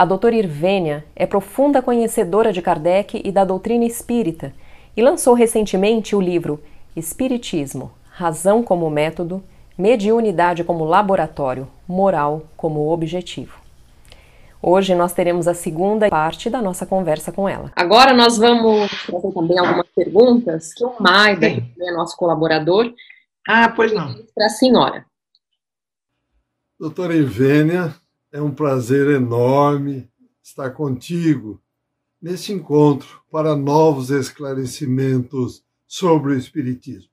A doutora Irvênia é profunda conhecedora de Kardec e da doutrina espírita e lançou recentemente o livro Espiritismo, Razão como Método, Mediunidade como Laboratório, Moral como Objetivo. Hoje nós teremos a segunda parte da nossa conversa com ela. Agora nós vamos trazer também algumas perguntas que o Maida, que é nosso colaborador, ah, pois não. Para a senhora. Doutora Ivênia, é um prazer enorme estar contigo nesse encontro para novos esclarecimentos sobre o Espiritismo.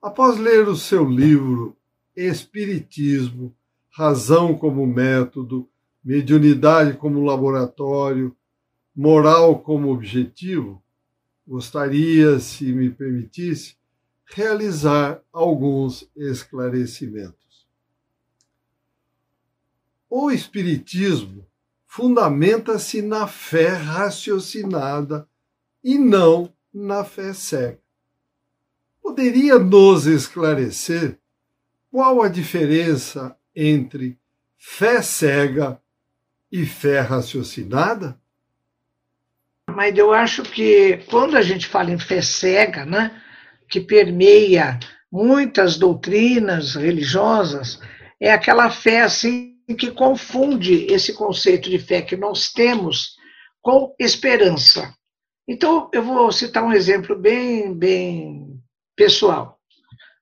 Após ler o seu livro Espiritismo, Razão como Método, Mediunidade como Laboratório, Moral como Objetivo, gostaria, se me permitisse, realizar alguns esclarecimentos. O Espiritismo fundamenta-se na fé raciocinada e não na fé cega. Poderia nos esclarecer qual a diferença entre fé cega e fé raciocinada? Mas eu acho que quando a gente fala em fé cega, né, que permeia muitas doutrinas religiosas, é aquela fé assim que confunde esse conceito de fé que nós temos com esperança. Então, eu vou citar um exemplo bem, bem pessoal.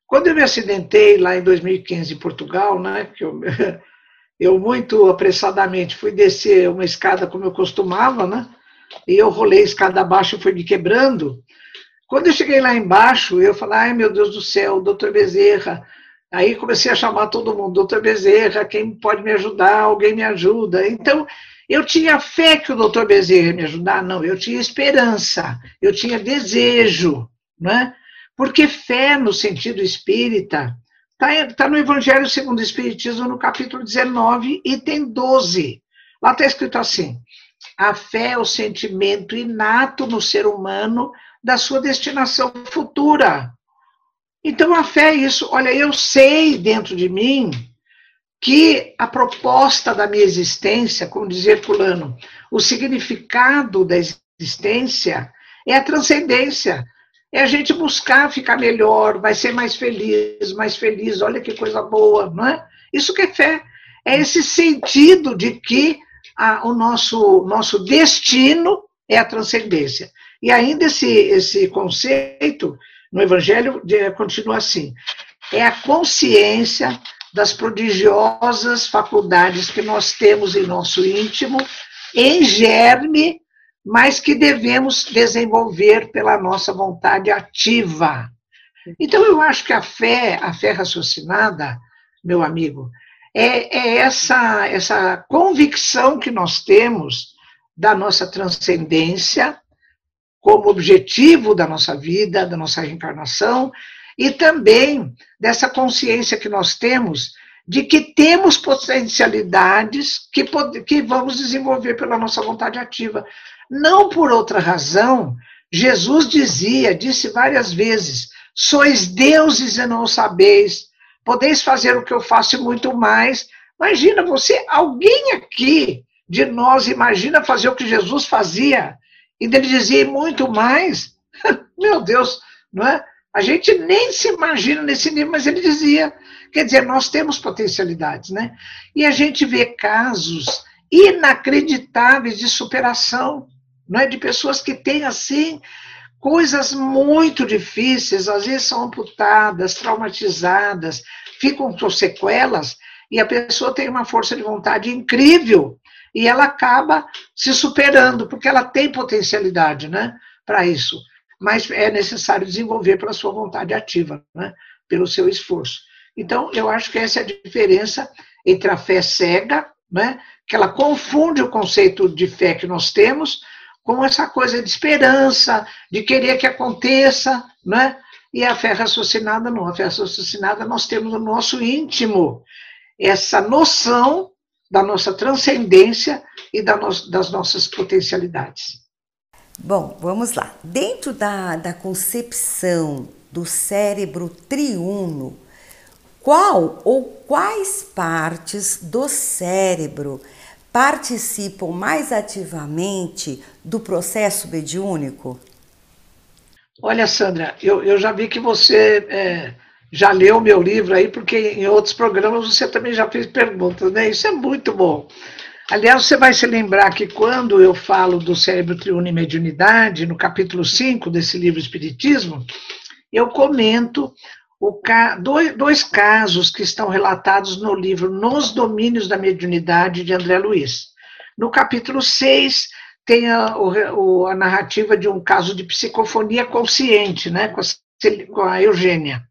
Quando eu me acidentei lá em 2015 em Portugal, né, que eu, eu muito apressadamente fui descer uma escada como eu costumava, né, e eu rolei a escada abaixo e fui me quebrando. Quando eu cheguei lá embaixo, eu falei, ai meu Deus do céu, doutor Bezerra, Aí comecei a chamar todo mundo, doutor Bezerra, quem pode me ajudar? Alguém me ajuda. Então, eu tinha fé que o doutor Bezerra ia me ajudar? Não, eu tinha esperança, eu tinha desejo, né? Porque fé, no sentido espírita, está tá no Evangelho segundo o Espiritismo, no capítulo 19, item 12. Lá está escrito assim: a fé é o sentimento inato no ser humano da sua destinação futura. Então a fé é isso. Olha, eu sei dentro de mim que a proposta da minha existência, como dizia Fulano, o significado da existência é a transcendência. É a gente buscar ficar melhor, vai ser mais feliz, mais feliz, olha que coisa boa, não é? Isso que é fé. É esse sentido de que a, o nosso, nosso destino é a transcendência. E ainda esse, esse conceito no Evangelho continua assim: é a consciência das prodigiosas faculdades que nós temos em nosso íntimo, em germe, mas que devemos desenvolver pela nossa vontade ativa. Então, eu acho que a fé, a fé raciocinada, meu amigo, é, é essa, essa convicção que nós temos da nossa transcendência, como objetivo da nossa vida, da nossa reencarnação, e também dessa consciência que nós temos de que temos potencialidades que, que vamos desenvolver pela nossa vontade ativa. Não por outra razão, Jesus dizia, disse várias vezes: sois deuses e não sabeis, podeis fazer o que eu faço e muito mais. Imagina você, alguém aqui de nós imagina fazer o que Jesus fazia? E ele dizia muito mais. Meu Deus, não é? A gente nem se imagina nesse nível, mas ele dizia. Quer dizer, nós temos potencialidades, né? E a gente vê casos inacreditáveis de superação, não é? De pessoas que têm assim coisas muito difíceis, às vezes são amputadas, traumatizadas, ficam com sequelas, e a pessoa tem uma força de vontade incrível e ela acaba se superando, porque ela tem potencialidade né, para isso. Mas é necessário desenvolver pela sua vontade ativa, né, pelo seu esforço. Então, eu acho que essa é a diferença entre a fé cega, né, que ela confunde o conceito de fé que nós temos com essa coisa de esperança, de querer que aconteça, né? E a fé raciocinada não. A fé raciocinada nós temos no nosso íntimo essa noção da nossa transcendência e da no, das nossas potencialidades. Bom, vamos lá. Dentro da, da concepção do cérebro triuno, qual ou quais partes do cérebro participam mais ativamente do processo mediúnico? Olha, Sandra, eu, eu já vi que você é, já leu meu livro aí, porque em outros programas você também já fez perguntas, né? Isso é muito bom. Aliás, você vai se lembrar que quando eu falo do cérebro triuno e mediunidade, no capítulo 5 desse livro Espiritismo, eu comento dois, dois casos que estão relatados no livro Nos Domínios da Mediunidade, de André Luiz. No capítulo 6, tem a, o, a narrativa de um caso de psicofonia consciente, né, com a, com a Eugênia.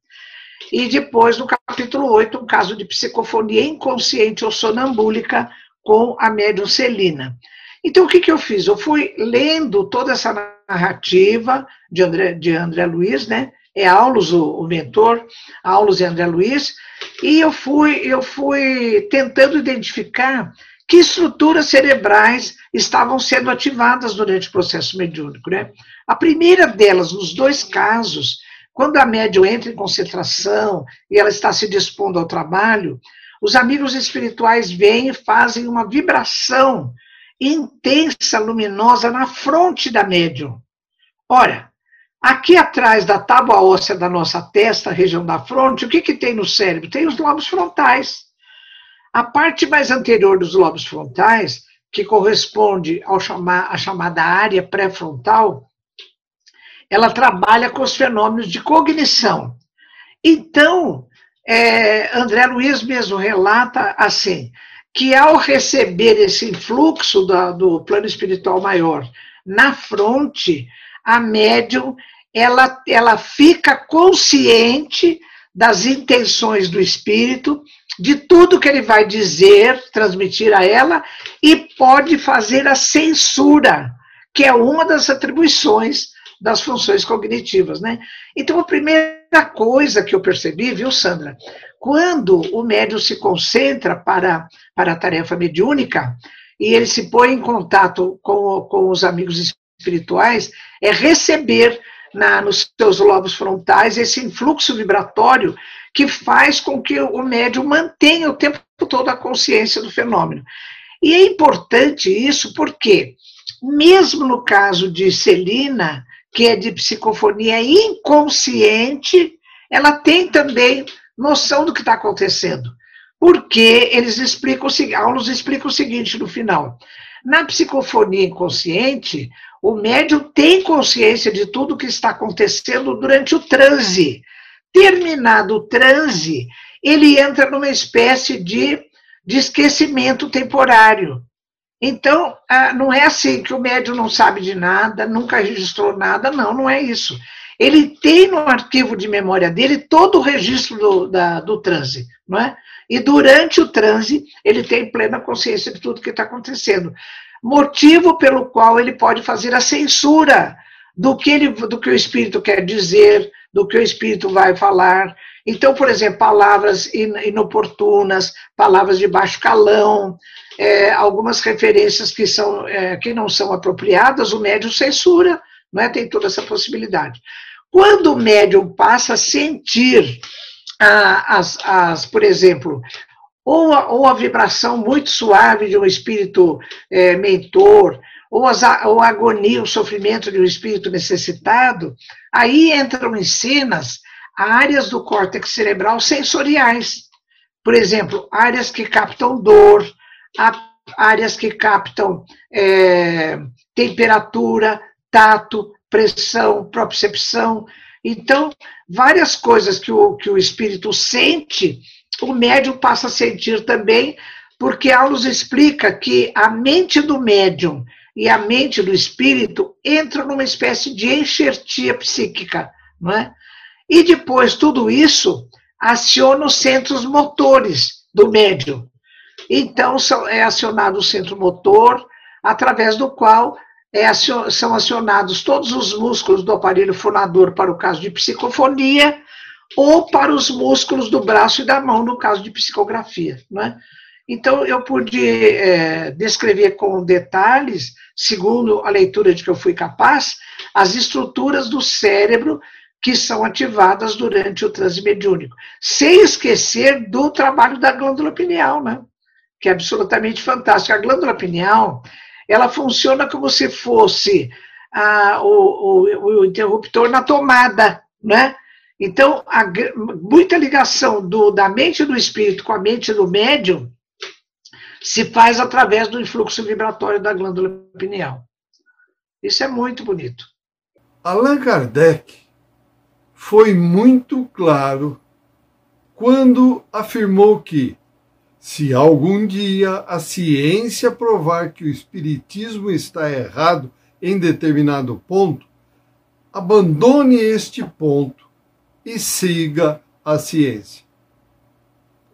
E depois, no capítulo 8, um caso de psicofonia inconsciente ou sonambúlica com a médium Celina. Então, o que, que eu fiz? Eu fui lendo toda essa narrativa de André, de André Luiz, né? É Aulus, o, o mentor, Aulus e André Luiz, e eu fui, eu fui tentando identificar que estruturas cerebrais estavam sendo ativadas durante o processo mediúnico. Né? A primeira delas, nos dois casos, quando a médium entra em concentração e ela está se dispondo ao trabalho, os amigos espirituais vêm e fazem uma vibração intensa, luminosa na fronte da médium. Ora, aqui atrás da tábua óssea da nossa testa, região da fronte, o que, que tem no cérebro? Tem os lobos frontais. A parte mais anterior dos lobos frontais, que corresponde ao chamar, à chamada área pré-frontal, ela trabalha com os fenômenos de cognição. Então, é, André Luiz mesmo relata assim, que ao receber esse influxo da, do plano espiritual maior na fronte, a médium ela, ela fica consciente das intenções do espírito de tudo que ele vai dizer, transmitir a ela, e pode fazer a censura, que é uma das atribuições das funções cognitivas, né? Então, a primeira coisa que eu percebi, viu, Sandra, quando o médium se concentra para, para a tarefa mediúnica e ele se põe em contato com, com os amigos espirituais, é receber na, nos seus lobos frontais esse influxo vibratório que faz com que o médium mantenha o tempo todo a consciência do fenômeno. E é importante isso porque, mesmo no caso de Celina, que é de psicofonia inconsciente, ela tem também noção do que está acontecendo. Porque eles explicam, Aulos explica o seguinte no final. Na psicofonia inconsciente, o médium tem consciência de tudo o que está acontecendo durante o transe. Terminado o transe, ele entra numa espécie de, de esquecimento temporário. Então, ah, não é assim que o médium não sabe de nada, nunca registrou nada, não, não é isso. Ele tem no arquivo de memória dele todo o registro do, da, do transe, não é? E durante o transe, ele tem plena consciência de tudo que está acontecendo motivo pelo qual ele pode fazer a censura do que, ele, do que o espírito quer dizer, do que o espírito vai falar. Então, por exemplo, palavras inoportunas, palavras de baixo calão, é, algumas referências que, são, é, que não são apropriadas, o médium censura, não é? tem toda essa possibilidade. Quando o médium passa a sentir, ah, as, as, por exemplo, ou a, ou a vibração muito suave de um espírito é, mentor, ou, as, ou a agonia, o sofrimento de um espírito necessitado, aí entram em cenas áreas do córtex cerebral sensoriais. Por exemplo, áreas que captam dor, áreas que captam é, temperatura, tato, pressão, propriocepção. Então, várias coisas que o, que o espírito sente o médium passa a sentir também, porque Aulus explica que a mente do médium e a mente do espírito entram numa espécie de enxertia psíquica, não é? E depois tudo isso aciona os centros motores do médium. Então é acionado o centro motor, através do qual é, são acionados todos os músculos do aparelho fonador para o caso de psicofonia, ou para os músculos do braço e da mão, no caso de psicografia. Né? Então, eu pude é, descrever com detalhes, segundo a leitura de que eu fui capaz, as estruturas do cérebro que são ativadas durante o transe mediúnico, sem esquecer do trabalho da glândula pineal, né? Que é absolutamente fantástica. A glândula pineal, ela funciona como se fosse ah, o, o, o, interruptor na tomada, né? Então, a, muita ligação do, da mente do espírito com a mente do médium se faz através do influxo vibratório da glândula pineal. Isso é muito bonito. Allan Kardec foi muito claro quando afirmou que, se algum dia a ciência provar que o Espiritismo está errado em determinado ponto, abandone este ponto e siga a ciência.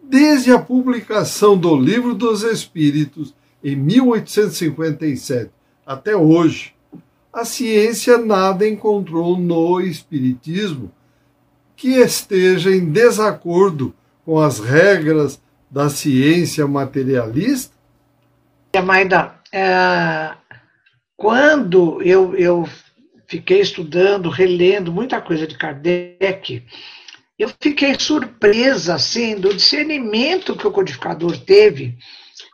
Desde a publicação do Livro dos Espíritos, em 1857, até hoje, a ciência nada encontrou no Espiritismo que esteja em desacordo com as regras da ciência materialista? Maida, é, quando eu, eu fiquei estudando, relendo muita coisa de Kardec, eu fiquei surpresa assim, do discernimento que o codificador teve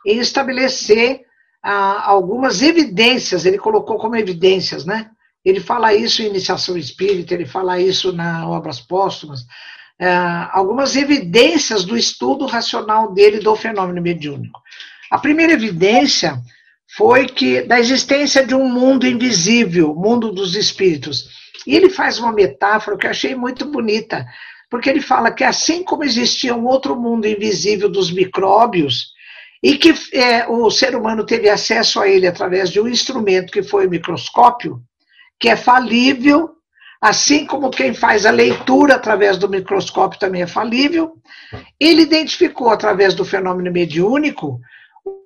em estabelecer ah, algumas evidências, ele colocou como evidências, né? Ele fala isso em Iniciação Espírita, ele fala isso na Obras Póstumas, é, algumas evidências do estudo racional dele do fenômeno mediúnico. A primeira evidência foi que da existência de um mundo invisível, mundo dos espíritos. E ele faz uma metáfora que eu achei muito bonita, porque ele fala que assim como existia um outro mundo invisível dos micróbios, e que é, o ser humano teve acesso a ele através de um instrumento que foi o microscópio, que é falível, assim como quem faz a leitura através do microscópio também é falível. Ele identificou, através do fenômeno mediúnico,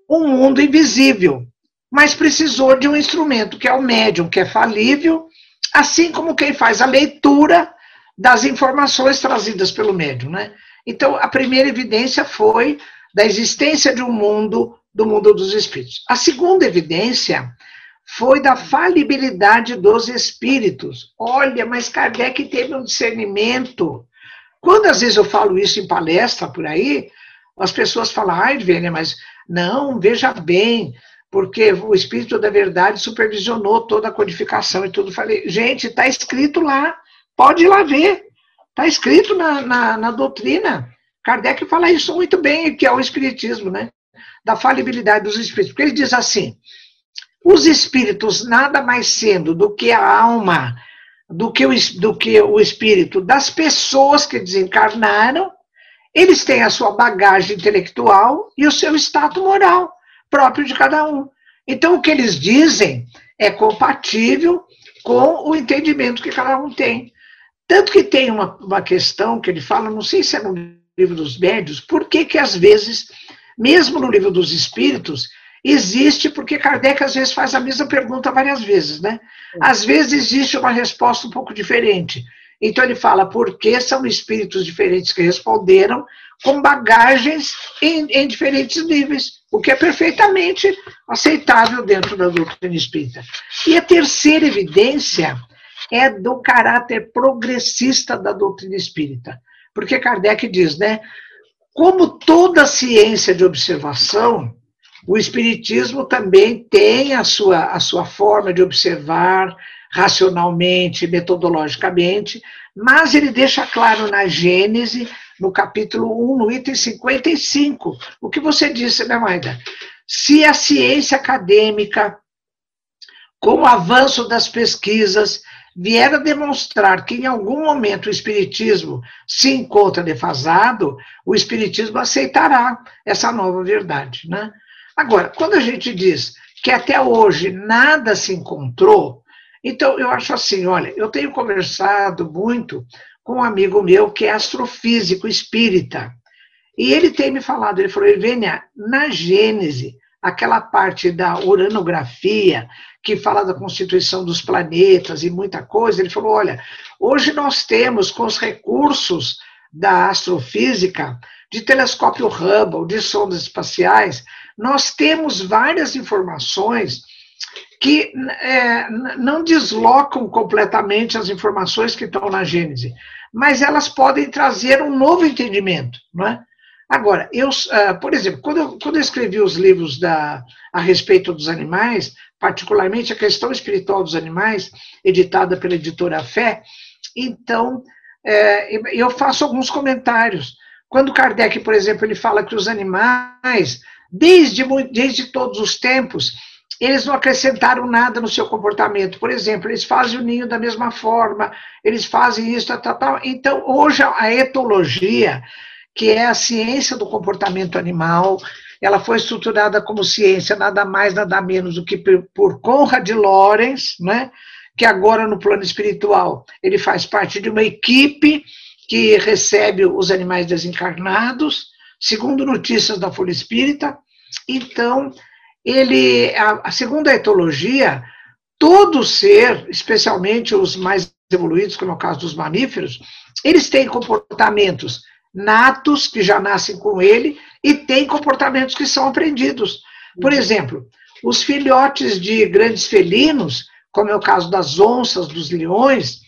um mundo invisível, mas precisou de um instrumento, que é o médium, que é falível, assim como quem faz a leitura das informações trazidas pelo médium. Né? Então, a primeira evidência foi da existência de um mundo, do mundo dos espíritos. A segunda evidência foi da falibilidade dos espíritos. Olha, mas Kardec teve um discernimento. Quando às vezes eu falo isso em palestra por aí, as pessoas falam, ai, Vênia, mas não, veja bem, porque o Espírito da Verdade supervisionou toda a codificação e tudo. Falei, gente, está escrito lá, pode ir lá ver, está escrito na, na, na doutrina. Kardec fala isso muito bem, que é o Espiritismo, né? Da falibilidade dos Espíritos. Porque ele diz assim: os espíritos, nada mais sendo do que a alma, do que o, do que o espírito das pessoas que desencarnaram, eles têm a sua bagagem intelectual e o seu status moral próprio de cada um. Então, o que eles dizem é compatível com o entendimento que cada um tem. Tanto que tem uma, uma questão que ele fala, não sei se é no livro dos médios, por que que às vezes, mesmo no livro dos espíritos, existe, porque Kardec às vezes faz a mesma pergunta várias vezes, né? Às vezes existe uma resposta um pouco diferente. Então ele fala por que são espíritos diferentes que responderam com bagagens em, em diferentes níveis, o que é perfeitamente aceitável dentro da doutrina espírita. E a terceira evidência é do caráter progressista da doutrina espírita. Porque Kardec diz, né? Como toda ciência de observação, o Espiritismo também tem a sua, a sua forma de observar racionalmente, metodologicamente, mas ele deixa claro na Gênese, no capítulo 1, no item 55, o que você disse, né, Maida? Se a ciência acadêmica, com o avanço das pesquisas, vier a demonstrar que em algum momento o Espiritismo se encontra defasado, o Espiritismo aceitará essa nova verdade, né? Agora, quando a gente diz que até hoje nada se encontrou, então eu acho assim, olha, eu tenho conversado muito com um amigo meu que é astrofísico espírita, e ele tem me falado, ele falou, Evênia, na Gênese, aquela parte da uranografia, que fala da constituição dos planetas e muita coisa, ele falou, olha, hoje nós temos com os recursos da astrofísica, de telescópio Hubble, de sondas espaciais, nós temos várias informações que é, não deslocam completamente as informações que estão na Gênese, mas elas podem trazer um novo entendimento. Não é? Agora, eu, uh, por exemplo, quando eu, quando eu escrevi os livros da, a respeito dos animais, particularmente a questão espiritual dos animais, editada pela editora Fé, então é, eu faço alguns comentários. Quando Kardec, por exemplo, ele fala que os animais, desde, desde todos os tempos, eles não acrescentaram nada no seu comportamento. Por exemplo, eles fazem o ninho da mesma forma, eles fazem isso, tal, tal, tal. Então, hoje, a etologia, que é a ciência do comportamento animal, ela foi estruturada como ciência nada mais, nada menos do que por Conrad Lorenz, né? que agora no plano espiritual ele faz parte de uma equipe que recebe os animais desencarnados, segundo notícias da Folha Espírita. Então, ele, a, a segundo a etologia, todo ser, especialmente os mais evoluídos, como é o caso dos mamíferos, eles têm comportamentos natos, que já nascem com ele, e têm comportamentos que são aprendidos. Por exemplo, os filhotes de grandes felinos, como é o caso das onças, dos leões,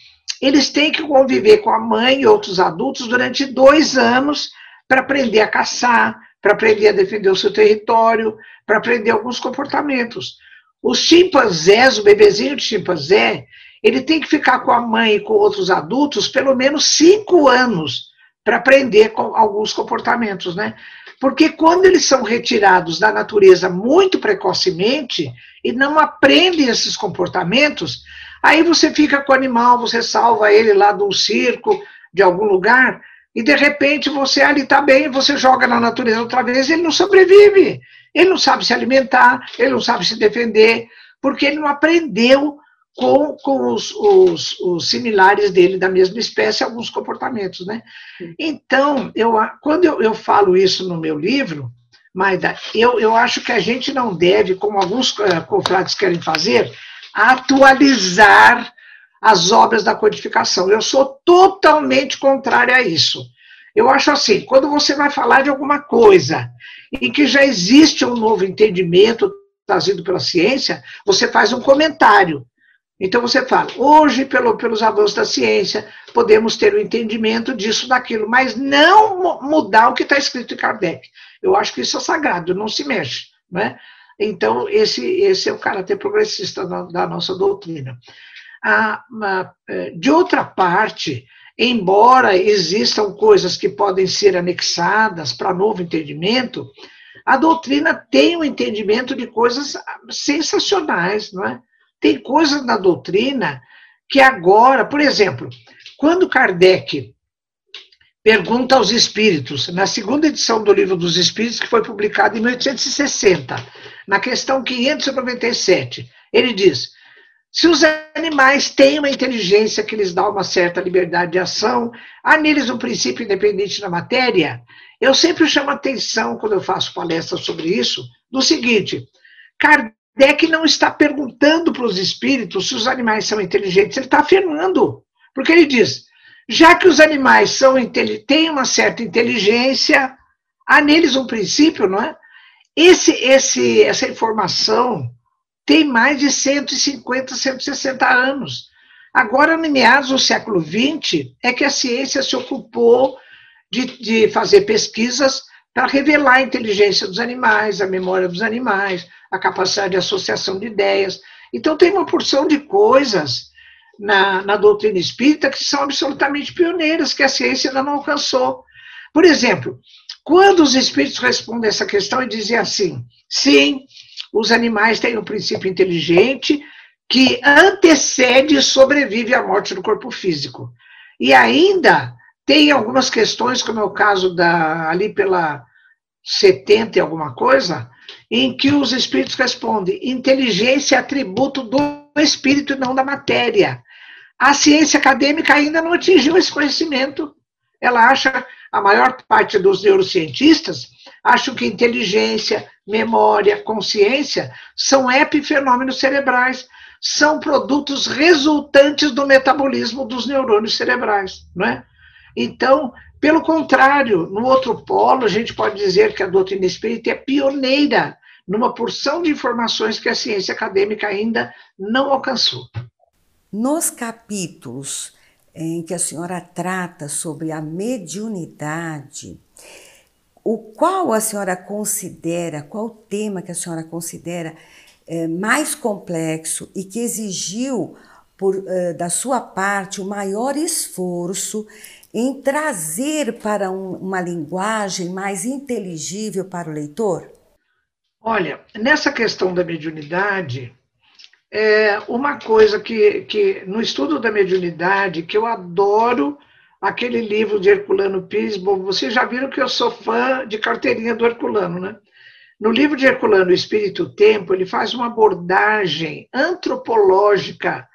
eles têm que conviver com a mãe e outros adultos durante dois anos para aprender a caçar, para aprender a defender o seu território, para aprender alguns comportamentos. Os chimpanzés, o bebezinho de chimpanzé, ele tem que ficar com a mãe e com outros adultos pelo menos cinco anos para aprender com alguns comportamentos, né? Porque quando eles são retirados da natureza muito precocemente e não aprendem esses comportamentos, aí você fica com o animal, você salva ele lá de um circo, de algum lugar, e de repente você ali está bem, você joga na natureza outra vez, ele não sobrevive. Ele não sabe se alimentar, ele não sabe se defender, porque ele não aprendeu com, com os, os, os, similares dele da mesma espécie alguns comportamentos, né? Então, eu, quando eu, eu falo isso no meu livro, Maida, eu, eu acho que a gente não deve, como alguns uh, confrades querem fazer, atualizar as obras da codificação. Eu sou totalmente contrária a isso. Eu acho assim, quando você vai falar de alguma coisa em que já existe um novo entendimento trazido pela ciência, você faz um comentário. Então você fala, hoje, pelo, pelos avanços da ciência, podemos ter o um entendimento disso, daquilo, mas não mudar o que está escrito em Kardec. Eu acho que isso é sagrado, não se mexe. Né? Então, esse, esse é o caráter progressista da, da nossa doutrina. Ah, de outra parte, embora existam coisas que podem ser anexadas para novo entendimento, a doutrina tem um entendimento de coisas sensacionais, não é? Tem coisas na doutrina que agora, por exemplo, quando Kardec pergunta aos espíritos, na segunda edição do Livro dos Espíritos, que foi publicado em 1860, na questão 597, ele diz: se os animais têm uma inteligência que lhes dá uma certa liberdade de ação, há neles um princípio independente da matéria. Eu sempre chamo atenção, quando eu faço palestras sobre isso, do seguinte: Kardec não está perguntando para os espíritos se os animais são inteligentes, ele está afirmando. Porque ele diz: já que os animais são têm uma certa inteligência, há neles um princípio, não é? Esse, esse, essa informação tem mais de 150, 160 anos. Agora, no meados do século XX, é que a ciência se ocupou de, de fazer pesquisas para revelar a inteligência dos animais, a memória dos animais, a capacidade de associação de ideias. Então, tem uma porção de coisas na, na doutrina espírita que são absolutamente pioneiras, que a ciência ainda não alcançou. Por exemplo, quando os espíritos respondem essa questão e dizem assim: sim, os animais têm um princípio inteligente que antecede e sobrevive à morte do corpo físico. E ainda tem algumas questões, como é o caso da ali pela 70 e alguma coisa, em que os espíritos respondem: inteligência é atributo do espírito e não da matéria. A ciência acadêmica ainda não atingiu esse conhecimento. Ela acha, a maior parte dos neurocientistas acham que inteligência, memória, consciência são epifenômenos cerebrais, são produtos resultantes do metabolismo dos neurônios cerebrais, não é? Então, pelo contrário, no outro polo, a gente pode dizer que a doutrina espírita é pioneira numa porção de informações que a ciência acadêmica ainda não alcançou. Nos capítulos em que a senhora trata sobre a mediunidade, o qual a senhora considera, qual tema que a senhora considera é, mais complexo e que exigiu por, é, da sua parte o maior esforço em trazer para um, uma linguagem mais inteligível para o leitor? Olha, nessa questão da mediunidade, é uma coisa que, que no estudo da mediunidade, que eu adoro aquele livro de Herculano Pires, bom, vocês já viram que eu sou fã de carteirinha do Herculano, né? No livro de Herculano, Espírito Tempo, ele faz uma abordagem antropológica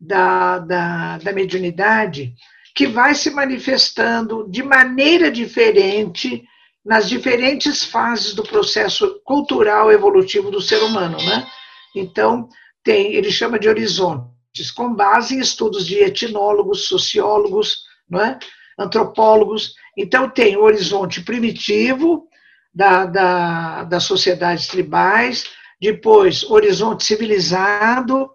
da, da, da mediunidade que vai se manifestando de maneira diferente nas diferentes fases do processo cultural evolutivo do ser humano, né? Então, tem, ele chama de horizontes, com base em estudos de etnólogos, sociólogos, não é? antropólogos. Então, tem o horizonte primitivo da, da, das sociedades tribais, depois, horizonte civilizado,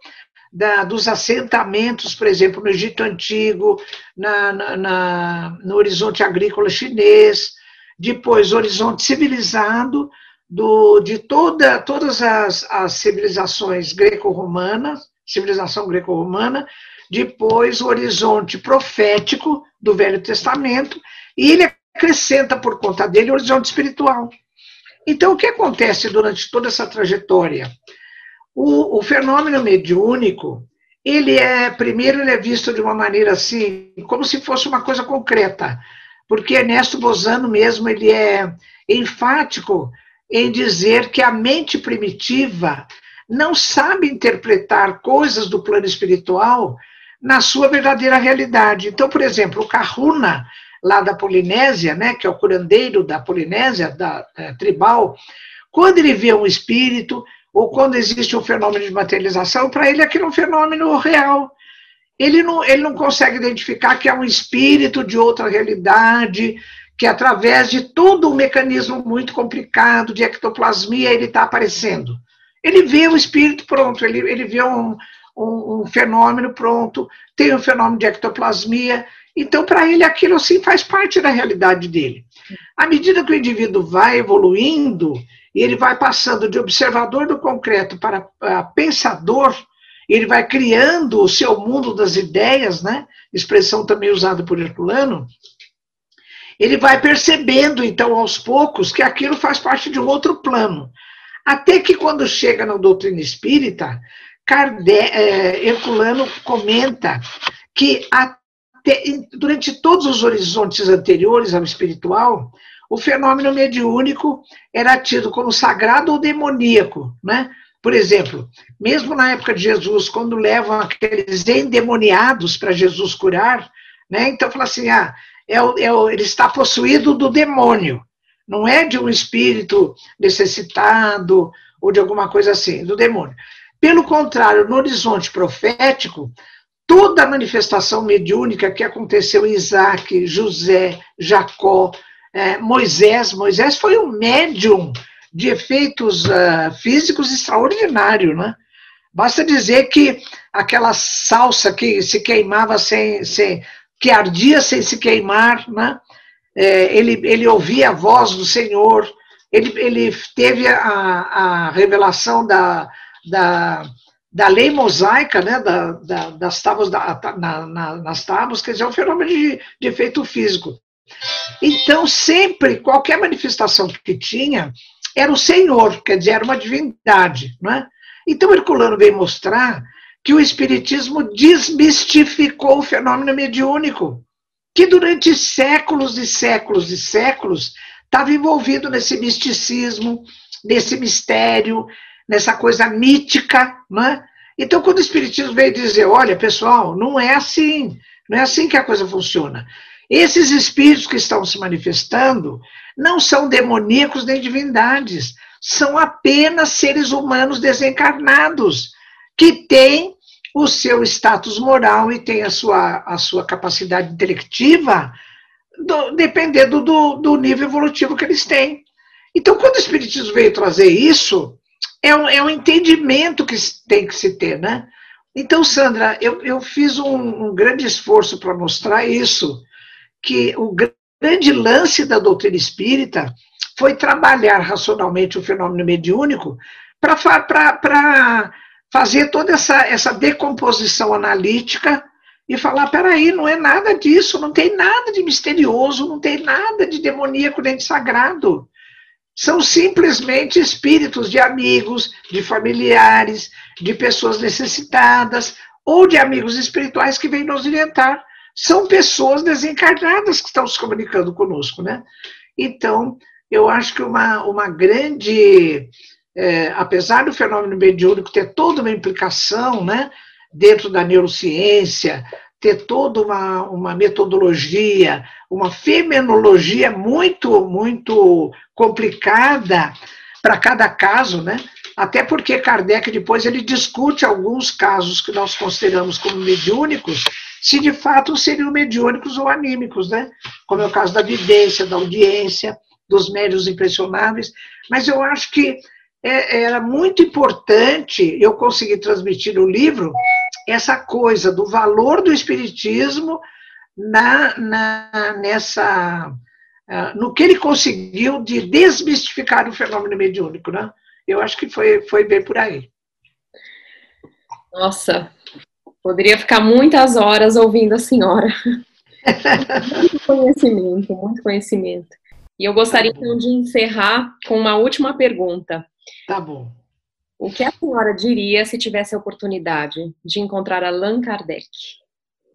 da, dos assentamentos, por exemplo, no Egito Antigo, na, na, na, no horizonte agrícola chinês, depois, horizonte civilizado do, de toda, todas as, as civilizações greco-romanas, civilização greco-romana, depois o horizonte profético do Velho Testamento, e ele acrescenta por conta dele o horizonte espiritual. Então, o que acontece durante toda essa trajetória? O, o fenômeno mediúnico, ele é, primeiro, ele é visto de uma maneira assim, como se fosse uma coisa concreta, porque Ernesto Bozano mesmo, ele é enfático em dizer que a mente primitiva não sabe interpretar coisas do plano espiritual na sua verdadeira realidade. Então, por exemplo, o Kahuna, lá da Polinésia, né, que é o curandeiro da Polinésia, da é, tribal, quando ele vê um espírito, ou quando existe um fenômeno de materialização, para ele aquilo é um fenômeno real. Ele não, ele não consegue identificar que é um espírito de outra realidade, que através de todo um mecanismo muito complicado de ectoplasmia ele está aparecendo. Ele vê o espírito pronto, ele, ele vê um, um, um fenômeno pronto, tem um fenômeno de ectoplasmia, então para ele aquilo assim faz parte da realidade dele. À medida que o indivíduo vai evoluindo, e ele vai passando de observador do concreto para pensador, ele vai criando o seu mundo das ideias, né? expressão também usada por Herculano, ele vai percebendo, então, aos poucos, que aquilo faz parte de um outro plano. Até que, quando chega na doutrina espírita, Kardec, é, Herculano comenta que até, durante todos os horizontes anteriores ao espiritual, o fenômeno mediúnico era tido como sagrado ou demoníaco, né? Por exemplo, mesmo na época de Jesus, quando levam aqueles endemoniados para Jesus curar, né? Então fala assim, ah, é o, é o, ele está possuído do demônio, não é de um espírito necessitado ou de alguma coisa assim, do demônio. Pelo contrário, no horizonte profético, toda a manifestação mediúnica que aconteceu em Isaac, José, Jacó, é, Moisés, Moisés foi um médium de efeitos uh, físicos extraordinário, né? Basta dizer que aquela salsa que se queimava sem, sem que ardia sem se queimar, né? É, ele, ele ouvia a voz do Senhor, ele, ele teve a, a revelação da, da, da lei mosaica, né? Da, da, das tábuas, da, na, na, nas tábuas, quer dizer, é um fenômeno de, de efeito físico. Então, sempre, qualquer manifestação que tinha, era o Senhor, quer dizer, era uma divindade, não é? Então, Herculano veio mostrar que o Espiritismo desmistificou o fenômeno mediúnico, que durante séculos e séculos e séculos estava envolvido nesse misticismo, nesse mistério, nessa coisa mítica, né? Então, quando o Espiritismo veio dizer, olha, pessoal, não é assim, não é assim que a coisa funciona. Esses espíritos que estão se manifestando não são demoníacos nem divindades, são apenas seres humanos desencarnados que tem o seu status moral e tem a sua, a sua capacidade intelectiva, do, dependendo do, do nível evolutivo que eles têm. Então, quando o Espiritismo veio trazer isso, é um, é um entendimento que tem que se ter, né? Então, Sandra, eu, eu fiz um, um grande esforço para mostrar isso, que o grande lance da doutrina espírita foi trabalhar racionalmente o fenômeno mediúnico para fazer toda essa, essa decomposição analítica e falar: peraí, não é nada disso, não tem nada de misterioso, não tem nada de demoníaco nem de sagrado. São simplesmente espíritos de amigos, de familiares, de pessoas necessitadas ou de amigos espirituais que vêm nos orientar. São pessoas desencarnadas que estão se comunicando conosco, né? Então, eu acho que uma, uma grande é, apesar do fenômeno mediúnico ter toda uma implicação né, dentro da neurociência, ter toda uma, uma metodologia, uma fenomenologia muito, muito complicada para cada caso, né? Até porque Kardec depois ele discute alguns casos que nós consideramos como mediúnicos, se de fato seriam mediúnicos ou anímicos, né? Como é o caso da vidência, da audiência, dos médios impressionáveis. Mas eu acho que é, era muito importante eu conseguir transmitir no livro essa coisa do valor do espiritismo na, na nessa uh, no que ele conseguiu de desmistificar o fenômeno mediúnico, né? Eu acho que foi foi bem por aí. Nossa, poderia ficar muitas horas ouvindo a senhora. muito conhecimento, muito conhecimento. E eu gostaria então de encerrar com uma última pergunta. Tá bom. O que a senhora diria se tivesse a oportunidade de encontrar Allan Kardec?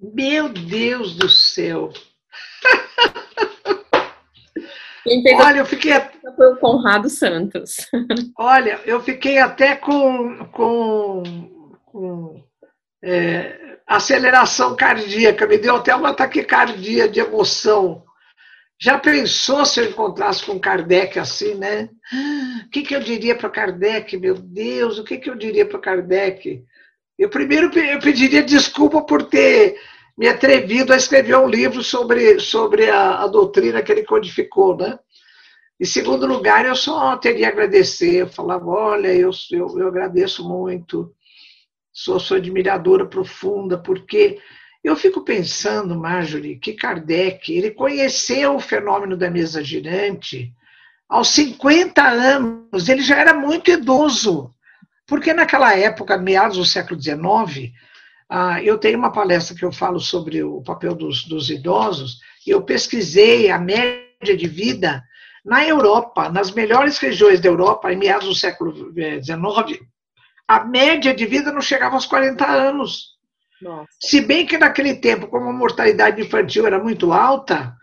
Meu Deus do céu! Olha, eu fiquei foi o Conrado Santos. Olha, eu fiquei até com, com, com é, aceleração cardíaca, me deu até uma taquicardia de emoção. Já pensou se eu encontrasse com Kardec assim, né? O que, que eu diria para Kardec, meu Deus? O que, que eu diria para Kardec? Eu primeiro eu pediria desculpa por ter me atrevido a escrever um livro sobre, sobre a, a doutrina que ele codificou, né? Em segundo lugar, eu só teria a agradecer. Eu falava, olha, eu, eu, eu agradeço muito, sou sua admiradora profunda, porque eu fico pensando, Marjorie, que Kardec, ele conheceu o fenômeno da mesa girante aos 50 anos, ele já era muito idoso, porque naquela época, meados do século XIX, ah, eu tenho uma palestra que eu falo sobre o papel dos, dos idosos, e eu pesquisei a média de vida na Europa, nas melhores regiões da Europa, em meados do século XIX, a média de vida não chegava aos 40 anos. Nossa. Se bem que naquele tempo, como a mortalidade infantil era muito alta,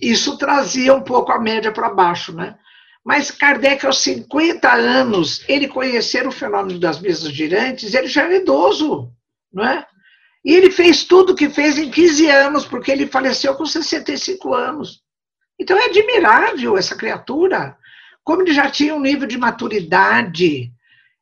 isso trazia um pouco a média para baixo, né? Mas Kardec, aos 50 anos, ele conhecer o fenômeno das mesas girantes, ele já era idoso, não é? E ele fez tudo o que fez em 15 anos, porque ele faleceu com 65 anos. Então é admirável essa criatura, como ele já tinha um nível de maturidade,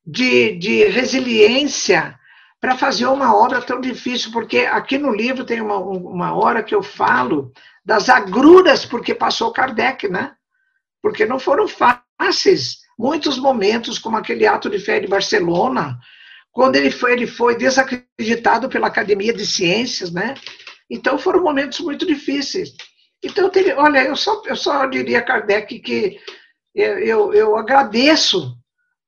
de, de resiliência, para fazer uma obra tão difícil, porque aqui no livro tem uma, uma hora que eu falo das agruras porque passou Kardec, né? Porque não foram fáceis. Muitos momentos, como aquele ato de fé de Barcelona, quando ele foi, ele foi desacreditado pela Academia de Ciências, né? Então foram momentos muito difíceis. Então, teria, olha, eu só, eu só diria Kardec que eu, eu, eu agradeço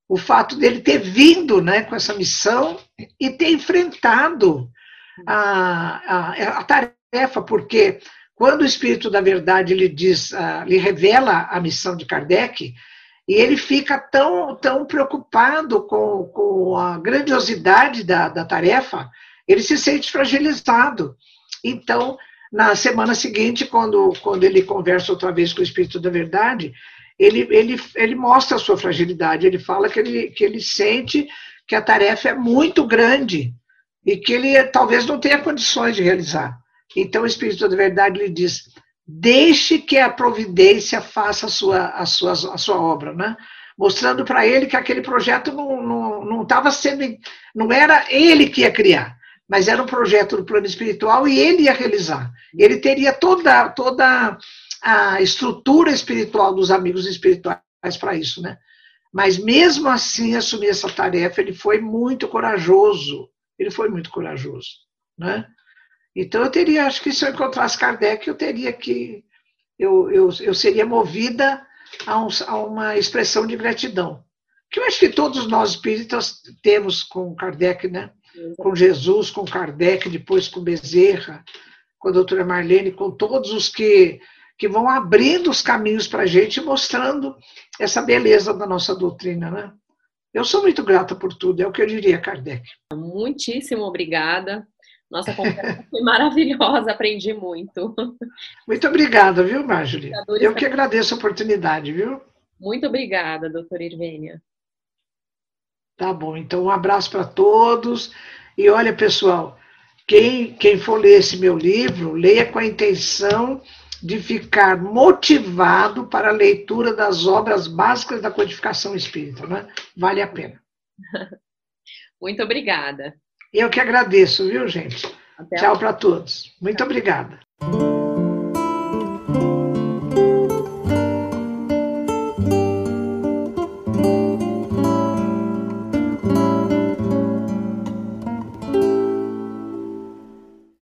o fato dele ter vindo né, com essa missão e ter enfrentado a, a, a tarefa, porque quando o Espírito da Verdade lhe diz, uh, lhe revela a missão de Kardec, e ele fica tão, tão preocupado com, com a grandiosidade da, da tarefa, ele se sente fragilizado. Então, na semana seguinte, quando, quando ele conversa outra vez com o Espírito da Verdade, ele, ele, ele mostra a sua fragilidade, ele fala que ele, que ele sente que a tarefa é muito grande e que ele talvez não tenha condições de realizar. Então o Espírito da Verdade lhe diz: deixe que a providência faça a sua, a sua, a sua obra, né? mostrando para ele que aquele projeto não estava não, não sendo, não era ele que ia criar, mas era um projeto do plano espiritual e ele ia realizar. Ele teria toda, toda a estrutura espiritual dos amigos espirituais para isso, né? Mas mesmo assim, assumir essa tarefa, ele foi muito corajoso. Ele foi muito corajoso, né? Então eu teria, acho que se eu encontrasse Kardec, eu teria que, eu, eu, eu seria movida a, um, a uma expressão de gratidão. Que eu acho que todos nós espíritas temos com Kardec, né? Com Jesus, com Kardec, depois com Bezerra, com a doutora Marlene, com todos os que, que vão abrindo os caminhos para a gente, mostrando essa beleza da nossa doutrina, né? Eu sou muito grata por tudo, é o que eu diria, Kardec. Muitíssimo obrigada. Nossa conversa foi maravilhosa, aprendi muito. Muito obrigada, viu, Marjorie? Eu que agradeço a oportunidade, viu? Muito obrigada, doutora Irvênia. Tá bom, então um abraço para todos. E olha, pessoal, quem, quem for ler esse meu livro, leia com a intenção de ficar motivado para a leitura das obras básicas da codificação espírita, né? Vale a pena. Muito obrigada. Eu que agradeço, viu, gente? Até Tchau para todos. Muito obrigada.